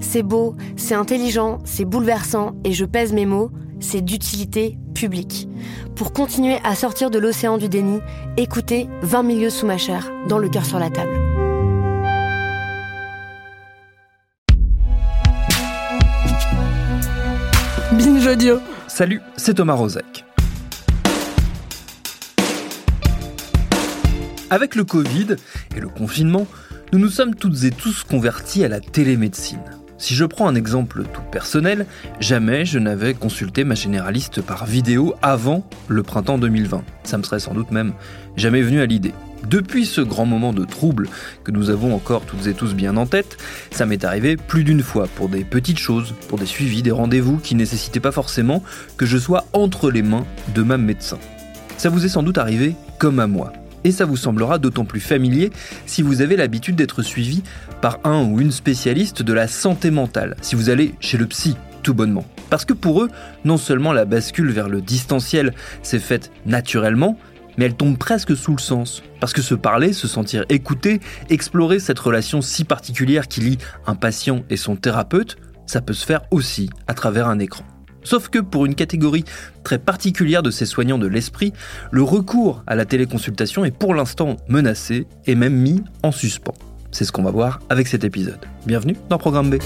C'est beau, c'est intelligent, c'est bouleversant, et je pèse mes mots, c'est d'utilité publique. Pour continuer à sortir de l'océan du déni, écoutez 20 milieux sous ma chair, dans le cœur sur la table. Binge Audio. Salut, c'est Thomas Rozek. Avec le Covid et le confinement, nous nous sommes toutes et tous convertis à la télémédecine. Si je prends un exemple tout personnel, jamais je n'avais consulté ma généraliste par vidéo avant le printemps 2020. Ça me serait sans doute même jamais venu à l'idée. Depuis ce grand moment de trouble que nous avons encore toutes et tous bien en tête, ça m'est arrivé plus d'une fois pour des petites choses, pour des suivis, des rendez-vous qui nécessitaient pas forcément que je sois entre les mains de ma médecin. Ça vous est sans doute arrivé comme à moi et ça vous semblera d'autant plus familier si vous avez l'habitude d'être suivi par un ou une spécialiste de la santé mentale, si vous allez chez le psy, tout bonnement. Parce que pour eux, non seulement la bascule vers le distanciel s'est faite naturellement, mais elle tombe presque sous le sens. Parce que se parler, se sentir écouté, explorer cette relation si particulière qui lie un patient et son thérapeute, ça peut se faire aussi à travers un écran. Sauf que pour une catégorie très particulière de ces soignants de l'esprit, le recours à la téléconsultation est pour l'instant menacé et même mis en suspens. C'est ce qu'on va voir avec cet épisode. Bienvenue dans Programme B.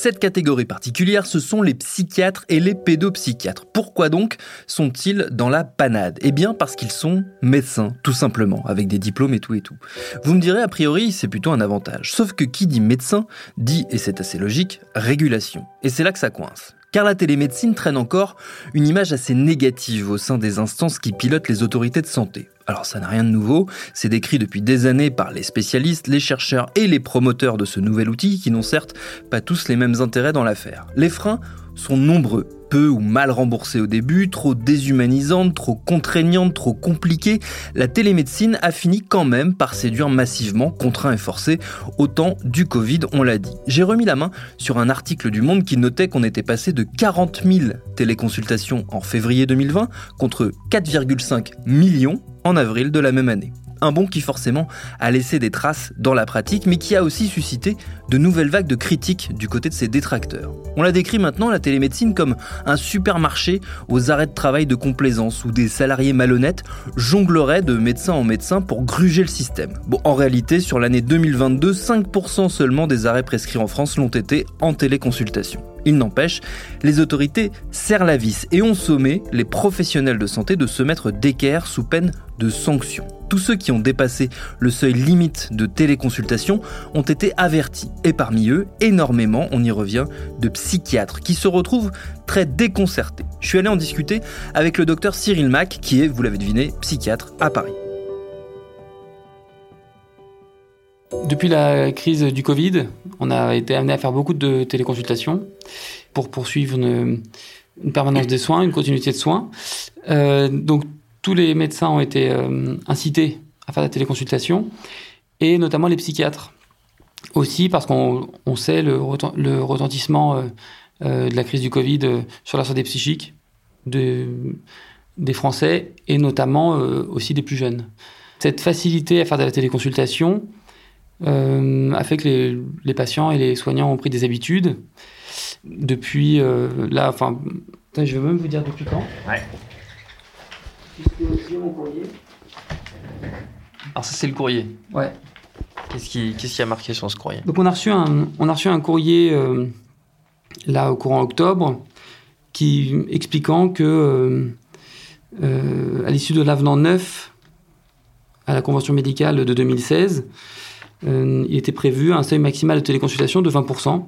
Cette catégorie particulière, ce sont les psychiatres et les pédopsychiatres. Pourquoi donc sont-ils dans la panade? Eh bien parce qu'ils sont médecins, tout simplement, avec des diplômes et tout et tout. Vous me direz, a priori, c'est plutôt un avantage. Sauf que qui dit médecin dit, et c'est assez logique, régulation. Et c'est là que ça coince. Car la télémédecine traîne encore une image assez négative au sein des instances qui pilotent les autorités de santé. Alors ça n'a rien de nouveau, c'est décrit depuis des années par les spécialistes, les chercheurs et les promoteurs de ce nouvel outil qui n'ont certes pas tous les mêmes intérêts dans l'affaire. Les freins sont nombreux peu ou mal remboursée au début, trop déshumanisante, trop contraignante, trop compliquée, la télémédecine a fini quand même par séduire massivement, contraint et forcé, au temps du Covid, on l'a dit. J'ai remis la main sur un article du Monde qui notait qu'on était passé de 40 000 téléconsultations en février 2020 contre 4,5 millions en avril de la même année. Un bond qui forcément a laissé des traces dans la pratique, mais qui a aussi suscité de nouvelles vagues de critiques du côté de ses détracteurs. On la décrit maintenant, la télémédecine, comme un supermarché aux arrêts de travail de complaisance où des salariés malhonnêtes jongleraient de médecin en médecin pour gruger le système. Bon, en réalité, sur l'année 2022, 5% seulement des arrêts prescrits en France l'ont été en téléconsultation. Il n'empêche, les autorités serrent la vis et ont sommé les professionnels de santé de se mettre d'équerre sous peine de sanctions. Tous ceux qui ont dépassé le seuil limite de téléconsultation ont été avertis. Et parmi eux, énormément, on y revient, de psychiatres qui se retrouvent très déconcertés. Je suis allé en discuter avec le docteur Cyril Mack, qui est, vous l'avez deviné, psychiatre à Paris. Depuis la crise du Covid, on a été amené à faire beaucoup de téléconsultations pour poursuivre une, permanence des soins, une continuité de soins. Euh, donc tous les médecins ont été euh, incités à faire la téléconsultation, et notamment les psychiatres. Aussi parce qu'on sait le, retentissement euh, de la crise du Covid sur la santé psychique des Français, et notamment aussi des plus jeunes. Cette facilité à faire de la téléconsultation a fait que les, les patients et les soignants ont pris des habitudes depuis là, enfin, je vais même vous dire depuis quand. Ouais. Alors ça c'est le courrier. Ouais. Qu'est-ce qui, qu'est-ce qui a marqué sur ce courrier? Donc on a reçu un, on a reçu un courrier là au courant octobre qui expliquant que à l'issue de l'avenant 9 à la convention médicale de 2016, euh, il était prévu un seuil maximal de téléconsultation de 20%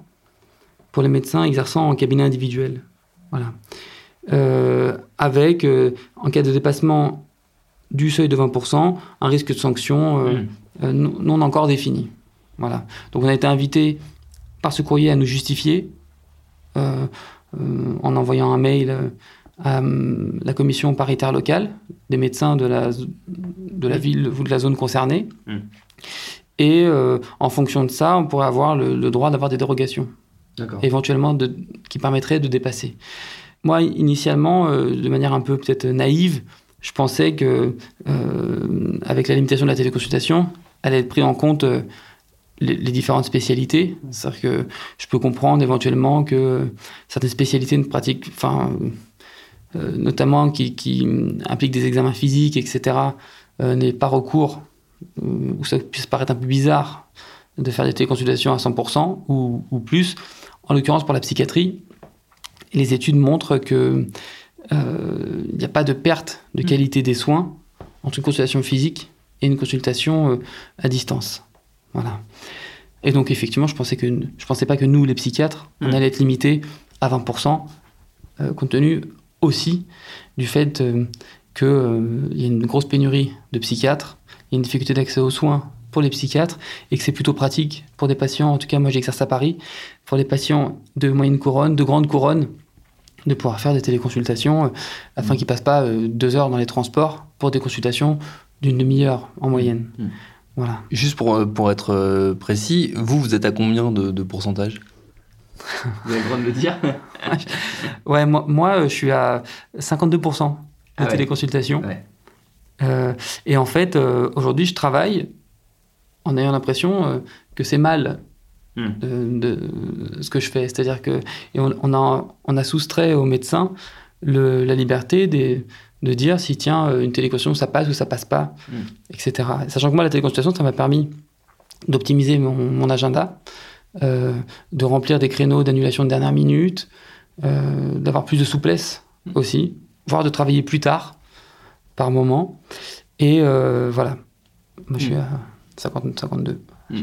pour les médecins exerçant en cabinet individuel. Voilà. Euh, avec, euh, en cas de dépassement du seuil de 20%, un risque de sanction mmh. non encore défini. Voilà. Donc on a été invité par ce courrier à nous justifier en envoyant un mail à la commission paritaire locale des médecins de la, de la ville ou de la zone concernée. Mmh. Et euh, en fonction de ça, on pourrait avoir le, droit d'avoir des dérogations, éventuellement de, qui permettraient de dépasser. Moi, initialement, euh, de manière un peu peut-être naïve, je pensais que euh, avec la limitation de la téléconsultation, allait être pris en compte les, différentes spécialités. C'est-à-dire que je peux comprendre éventuellement que certaines spécialités ne pratiquent, enfin, notamment qui, qui, impliquent des examens physiques, etc., n'aient pas recours où ça puisse paraître un peu bizarre de faire des téléconsultations à 100% ou, plus. En l'occurrence, pour la psychiatrie, les études montrent que euh, il n'y a pas de perte de mm. qualité des soins entre une consultation physique et une consultation euh, à distance. Voilà. Et donc effectivement, je pensais que je pensais pas que nous, les psychiatres, on mm. allait être limités à 20%, euh, compte tenu aussi du fait qu'il y a une grosse pénurie de psychiatres il y a une difficulté d'accès aux soins pour les psychiatres et que c'est plutôt pratique pour des patients, en tout cas moi j'exerce à Paris, pour les patients de moyenne couronne, de grande couronne, de pouvoir faire des téléconsultations euh, afin qu'ils passent pas euh, deux heures dans les transports pour des consultations d'une demi-heure en moyenne. Mmh. Voilà. Juste pour, euh, pour être précis, vous, vous êtes à combien de, de pourcentage? Vous avez le droit de le dire Ouais, moi, moi, je suis à 52% de ah téléconsultations. Ouais. Euh, et en fait, euh, aujourd'hui, je travaille en ayant l'impression euh, que c'est mal hmm. de, ce que je fais. C'est-à-dire que et on, a, on a soustrait aux médecins le, la liberté des, de dire si, tiens, une téléconsultation, ça passe ou ça passe pas, hmm. etc. Sachant que moi, la téléconsultation, ça m'a permis d'optimiser mon, mon, agenda, de remplir des créneaux d'annulation de dernière minute, d'avoir plus de souplesse hmm. aussi, voire de travailler plus tard par moment. Et euh, voilà, moi je suis hmm. à 50, 52. Mmh.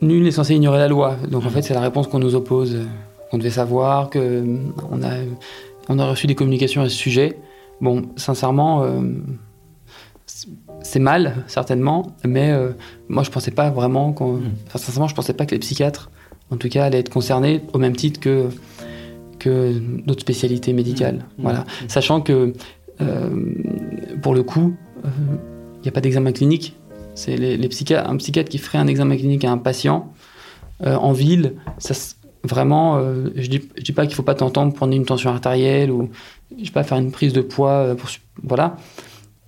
Nul n'est censé ignorer la loi. Donc en hmm. fait, c'est la réponse qu'on nous oppose. On devait savoir que euh, on a, on a reçu des communications à ce sujet. Bon, sincèrement, euh, c'est mal, certainement, mais moi je pensais pas vraiment qu'on. Hmm. sincèrement, je pensais pas que les psychiatres en tout cas, allait être concernée au même titre que, que d'autres spécialités médicales. Mmh. Voilà. Mmh. Sachant que, euh, pour le coup, il euh, n'y a pas d'examen clinique. C'est les, les psychiatres, un psychiatre qui ferait un examen clinique à un patient euh, en ville, ça, vraiment, je ne dis, je dis pas qu'il ne faut pas t'entendre prendre une tension artérielle ou je sais pas, faire une prise de poids. Pour, voilà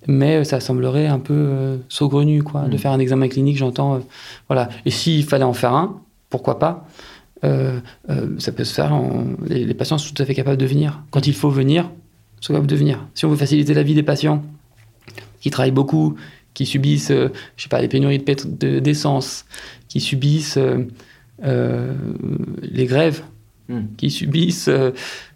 mais ça semblerait un peu saugrenu quoi de mmh. faire un examen clinique j'entends voilà et s'il fallait en faire un pourquoi pas euh, euh, ça peut se faire. les, patients sont tout à fait capables de venir. Quand il faut venir, ils sont capables de venir. Si on veut faciliter la vie des patients qui travaillent beaucoup, qui subissent, euh, je sais pas, les pénuries d'essence, qui subissent les grèves, hmm. qui subissent,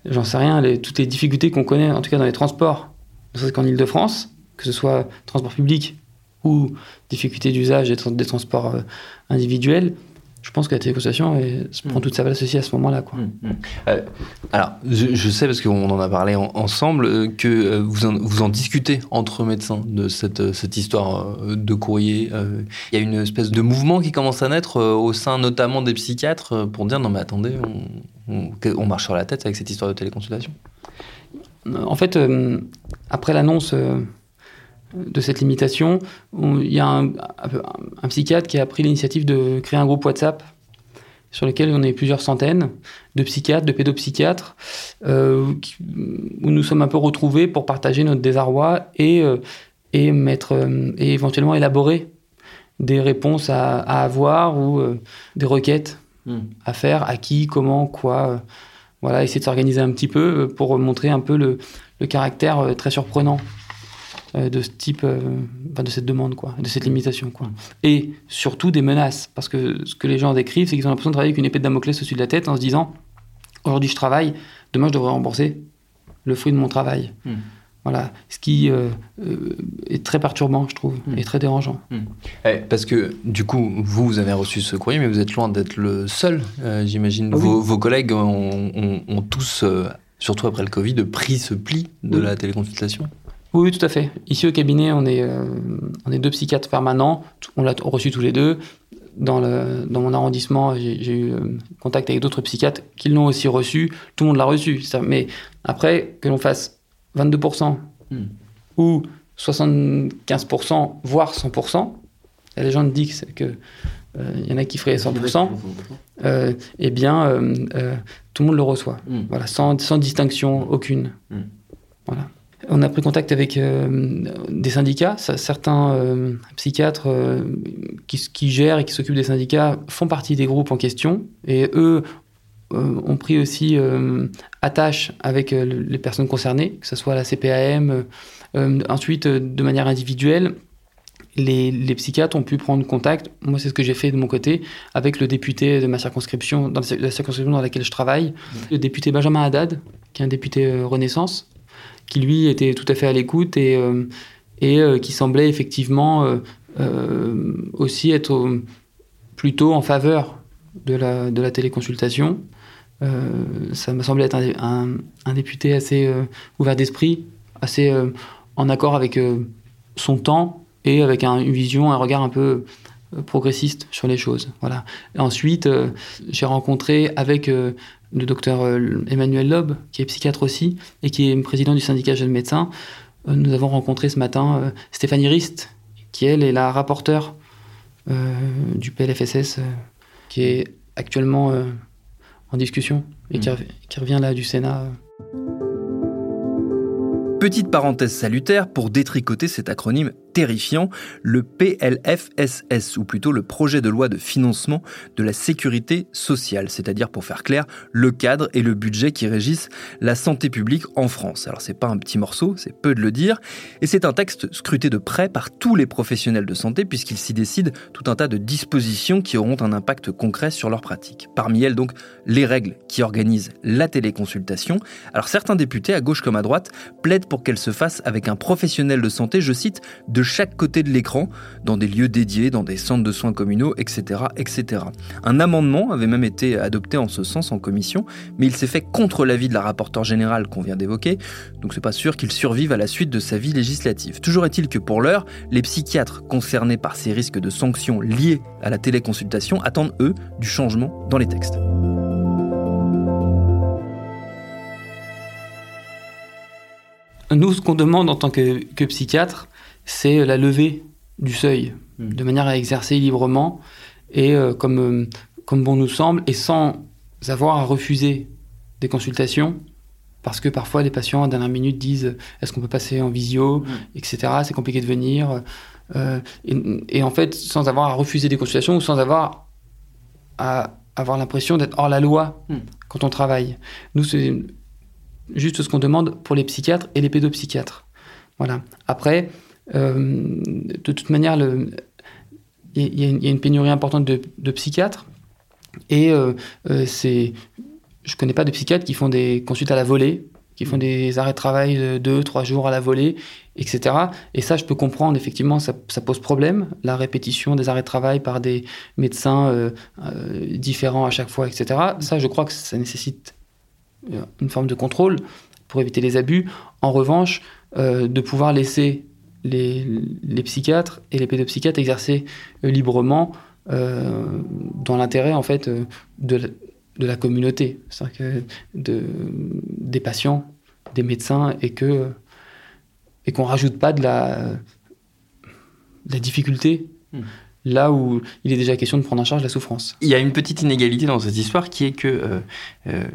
j'en sais rien, toutes les difficultés qu'on connaît, en tout cas dans les transports, ne qu'en Ile-de-France, que ce soit transport public ou difficultés d'usage des, transports individuels, je pense que la téléconsultation prend mm. toute sa place aussi à ce moment-là. Quoi. Mm, mm. Euh, alors, je, sais, parce qu'on en a parlé ensemble, euh, que euh, vous, en, vous en discutez entre médecins de cette, cette histoire de courrier. Il y a une espèce de mouvement qui commence à naître au sein notamment des psychiatres pour dire non mais attendez, on, on, marche sur la tête avec cette histoire de téléconsultation. En fait, après l'annonce de cette limitation, il y a un, psychiatre qui a pris l'initiative de créer un groupe WhatsApp sur lequel on est plusieurs centaines de psychiatres, de pédopsychiatres, euh, où nous sommes un peu retrouvés pour partager notre désarroi et, euh, et, mettre, euh, et éventuellement élaborer des réponses à, avoir ou des requêtes hmm. à faire, à qui, comment, quoi. voilà, essayer de s'organiser un petit peu pour montrer un peu le, le caractère très surprenant de ce type, euh, de cette demande, quoi, de cette limitation, quoi. Et surtout des menaces, parce que ce que les gens décrivent, c'est qu'ils ont l'impression de travailler avec une épée de Damoclès au-dessus de la tête en se disant aujourd'hui je travaille, demain je devrais rembourser le fruit de mon travail. Hmm. Voilà, ce qui euh, est très perturbant, je trouve, et très dérangeant. Eh, parce que, du coup, vous, vous avez reçu ce courrier, mais vous êtes loin d'être le seul, j'imagine. Ah vos, collègues ont, tous, surtout après le Covid, pris ce pli de la téléconsultation oui, tout à fait. Ici au cabinet, on est, euh, on est deux psychiatres permanents. On l'a reçu tous les deux. Dans, le, dans mon arrondissement, j'ai eu euh, contact avec d'autres psychiatres qui l'ont aussi reçu. Tout le monde l'a reçu. Ça, mais après, que l'on fasse 22% hmm. ou 75%, voire 100%, il y a des gens qui disent que euh, il y en a qui feraient 100%, eh bien, tout le monde le reçoit. Hmm. Voilà, sans, sans distinction aucune. Hmm. Voilà. On a pris contact avec euh, des syndicats. certains euh, psychiatres euh, qui, gèrent et qui s'occupent des syndicats font partie des groupes en question. Et eux ont pris aussi attache avec les personnes concernées, que ce soit la CPAM. ensuite, de manière individuelle, les, psychiatres ont pu prendre contact, moi c'est ce que j'ai fait de mon côté, avec le député de ma circonscription, dans la circonscription dans laquelle je travaille, le député Benjamin Haddad, qui est un député Renaissance, qui lui était tout à fait à l'écoute et, euh, et euh, qui semblait effectivement euh, aussi être plutôt en faveur de la, de la téléconsultation. ça me semblait être un, un, député assez ouvert d'esprit, assez en accord avec son temps et avec une vision, un regard un peu progressiste sur les choses. Voilà. ensuite, j'ai rencontré avec le docteur euh, Emmanuel Loeb, qui est psychiatre aussi, et qui est président du syndicat Jeunes Médecins. Euh, nous avons rencontré ce matin euh, Stéphanie Rist, qui elle est la rapporteure du PLFSS, qui est actuellement en discussion et qui, mmh. revient là du Sénat. Petite parenthèse salutaire pour détricoter cet acronyme terrifiant, le PLFSS, ou plutôt le projet de loi de financement de la sécurité sociale, c'est-à-dire pour faire clair, le cadre et le budget qui régissent la santé publique en France. Alors c'est pas un petit morceau, c'est peu de le dire, et c'est un texte scruté de près par tous les professionnels de santé puisqu'il s'y décide tout un tas de dispositions qui auront un impact concret sur leur pratique. Parmi elles donc les règles qui organisent la téléconsultation. Alors certains députés à gauche comme à droite plaident pour qu'elle se fasse avec un professionnel de santé, je cite, de chaque côté de l'écran, dans des lieux dédiés, dans des centres de soins communaux, etc., etc. Un amendement avait même été adopté en ce sens en commission, mais il s'est fait contre l'avis de la rapporteure générale qu'on vient d'évoquer, donc c'est pas sûr qu'il survive à la suite de sa vie législative. Toujours est-il que pour l'heure, les psychiatres concernés par ces risques de sanctions liés à la téléconsultation attendent, eux, du changement dans les textes. Nous, ce qu'on demande en tant que, psychiatre, c'est la levée du seuil, hmm. de manière à exercer librement et euh, comme, euh, comme bon nous semble, et sans avoir à refuser des consultations, parce que parfois les patients à dernière minute disent est-ce qu'on peut passer en visio, hmm. etc. C'est compliqué de venir. Euh, et, en fait, sans avoir à refuser des consultations ou sans avoir à avoir l'impression d'être hors la loi hmm. quand on travaille. Nous, c'est juste ce qu'on demande pour les psychiatres et les pédopsychiatres. Voilà. Après, euh, de toute manière, il y, a une pénurie importante de, psychiatres. Et euh, euh, c'est, je connais pas de psychiatres qui font des consultes à la volée, qui font des arrêts de travail de deux, trois jours à la volée, etc. Et ça, je peux comprendre, effectivement, ça, pose problème, la répétition des arrêts de travail par des médecins différents à chaque fois, etc. Ça, je crois que ça nécessite une forme de contrôle pour éviter les abus. En revanche, de pouvoir laisser les, psychiatres et les pédopsychiatres exercer euh, librement euh, dans l'intérêt en fait euh, de, la, communauté, que de, des patients, des médecins et que et qu'on rajoute pas de la, la difficulté. Hmm. là où il est déjà question de prendre en charge la souffrance. Il y a une petite inégalité dans cette histoire qui est que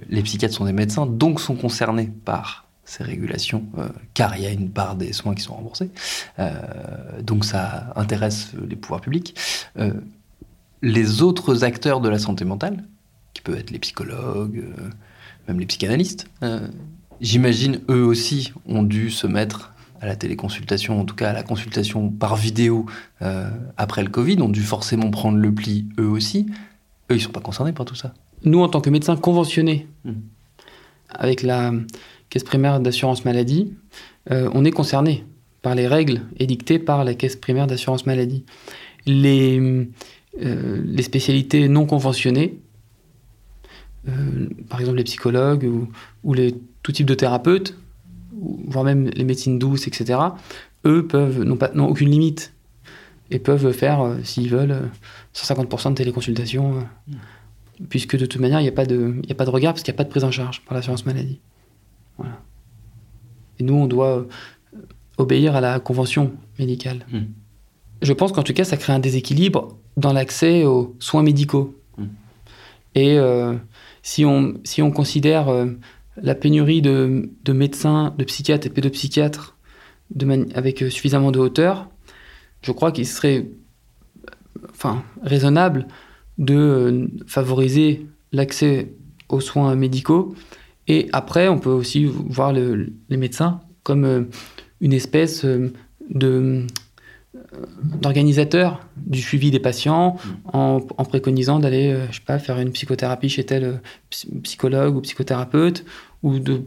les psychiatres sont des médecins, donc sont concernés par ces régulations, car il y a une part des soins qui sont remboursés. donc ça intéresse les pouvoirs publics. les autres acteurs de la santé mentale, qui peuvent être les psychologues, même les psychanalystes, j'imagine eux aussi ont dû se mettre à la téléconsultation, en tout cas à la consultation par vidéo après le Covid, ont dû forcément prendre le pli eux aussi. Eux, ils sont pas concernés par tout ça. Nous, en tant que médecins conventionnés hmm. avec la caisse primaire d'assurance maladie, euh, on est concernés par les règles édictées par la caisse primaire d'assurance maladie. Les, euh, les spécialités non conventionnées, euh, par exemple les psychologues ou, les, tout type de thérapeutes, voire même les médecines douces, etc., eux peuvent n'ont aucune limite et peuvent faire, s'ils veulent, 150% de téléconsultation. Hmm puisque de toute manière, il n'y a, pas de, a pas de regard, parce qu'il n'y a pas de prise en charge par l'assurance maladie. Et nous, on doit euh, obéir à la convention médicale. Hmm. Je pense qu'en tout cas, ça crée un déséquilibre dans l'accès aux soins médicaux. Hmm. Et euh, si, on, si on considère euh, la pénurie de, de, médecins, de psychiatres et pédopsychiatres de avec suffisamment de hauteur, je crois qu'il serait enfin, raisonnable de favoriser l'accès aux soins médicaux. Et après, on peut aussi voir les médecins comme euh, une espèce euh, de d'organisateur du suivi des patients mmh. en, préconisant d'aller, je sais pas, faire une psychothérapie chez tel psychologue ou psychothérapeute ou de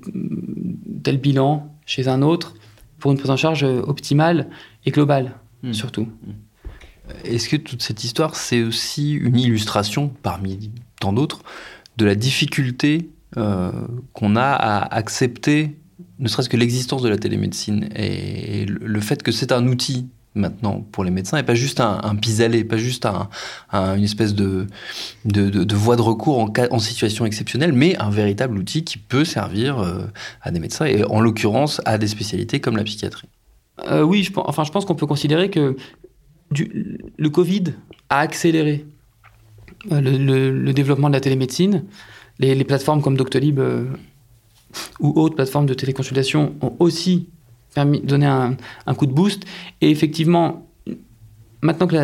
tel bilan chez un autre pour une prise en charge optimale et globale, mmh. surtout. Mmh. Est-ce que toute cette histoire, c'est aussi une illustration, parmi tant d'autres, de la difficulté euh, qu'on a à accepter ne serait-ce que l'existence de la télémédecine et le fait que c'est un outil maintenant pour les médecins et pas juste un, pis-aller, pas juste une espèce de, voie de recours en, situation exceptionnelle, mais un véritable outil qui peut servir euh, à des médecins et en l'occurrence à des spécialités comme la psychiatrie. Euh, oui, je, enfin, je pense qu'on peut considérer que le Covid a accéléré le, développement de la télémédecine. Les, plateformes comme Doctolib euh, ou autres plateformes de téléconsultation ont aussi permis donné un, coup de boost. Et effectivement, maintenant que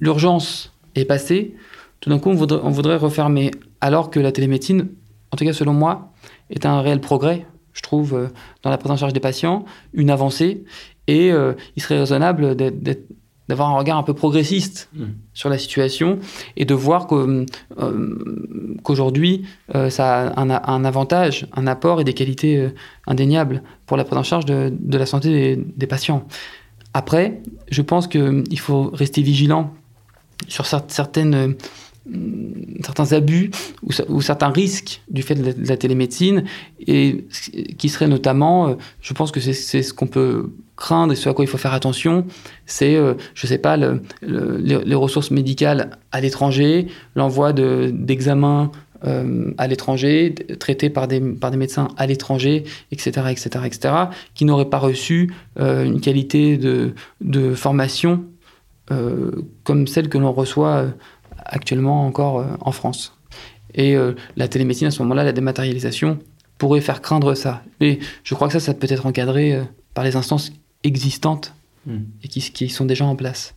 l'urgence est passée, tout d'un coup, on voudrait, refermer. Alors que la télémédecine, en tout cas selon moi, est un réel progrès, je trouve, euh, dans la prise en charge des patients, une avancée. Et il serait raisonnable d'être d'avoir un regard un peu progressiste mmh. sur la situation et de voir euh, qu'aujourd'hui, euh, ça a un, avantage, un apport et des qualités euh, indéniables pour la prise en charge de, la santé des, patients. Après, je pense qu'il faut rester vigilant sur certaines certains abus ou, certains risques du fait de la, télémédecine et qui serait notamment, je pense que c'est ce qu'on peut craindre et ce à quoi il faut faire attention, c'est, euh, je ne sais pas, les, ressources médicales à l'étranger, l'envoi d'examens euh, à l'étranger, traités par des, par des médecins à l'étranger, etc., etc., etc., qui n'auraient pas reçu euh, une qualité de, de formation comme celle que l'on reçoit actuellement encore en France. Et la télémédecine, à ce moment-là, la dématérialisation, pourrait faire craindre ça. Mais je crois que ça, ça peut être encadré par les instances existantes hmm. et qui, qui sont déjà en place.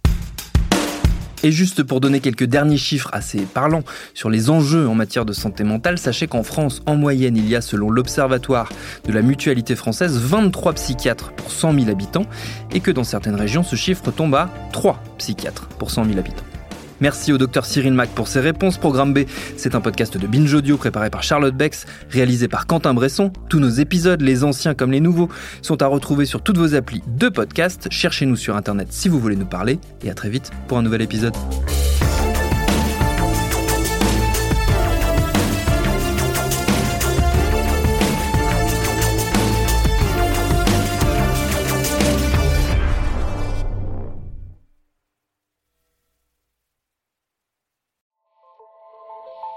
Et juste pour donner quelques derniers chiffres assez parlants sur les enjeux en matière de santé mentale, sachez qu'en France, en moyenne, il y a, selon l'Observatoire de la mutualité française, 23 psychiatres pour 100 000 habitants, et que dans certaines régions, ce chiffre tombe à 3 psychiatres pour 100 000 habitants. Merci au docteur Cyril Mac pour ses réponses. Programme B, c'est un podcast de Binge Audio préparé par Charlotte Bex, réalisé par Quentin Bresson. Tous nos épisodes, les anciens comme les nouveaux, sont à retrouver sur toutes vos applis de podcast. Cherchez-nous sur Internet si vous voulez nous parler. Et à très vite pour un nouvel épisode.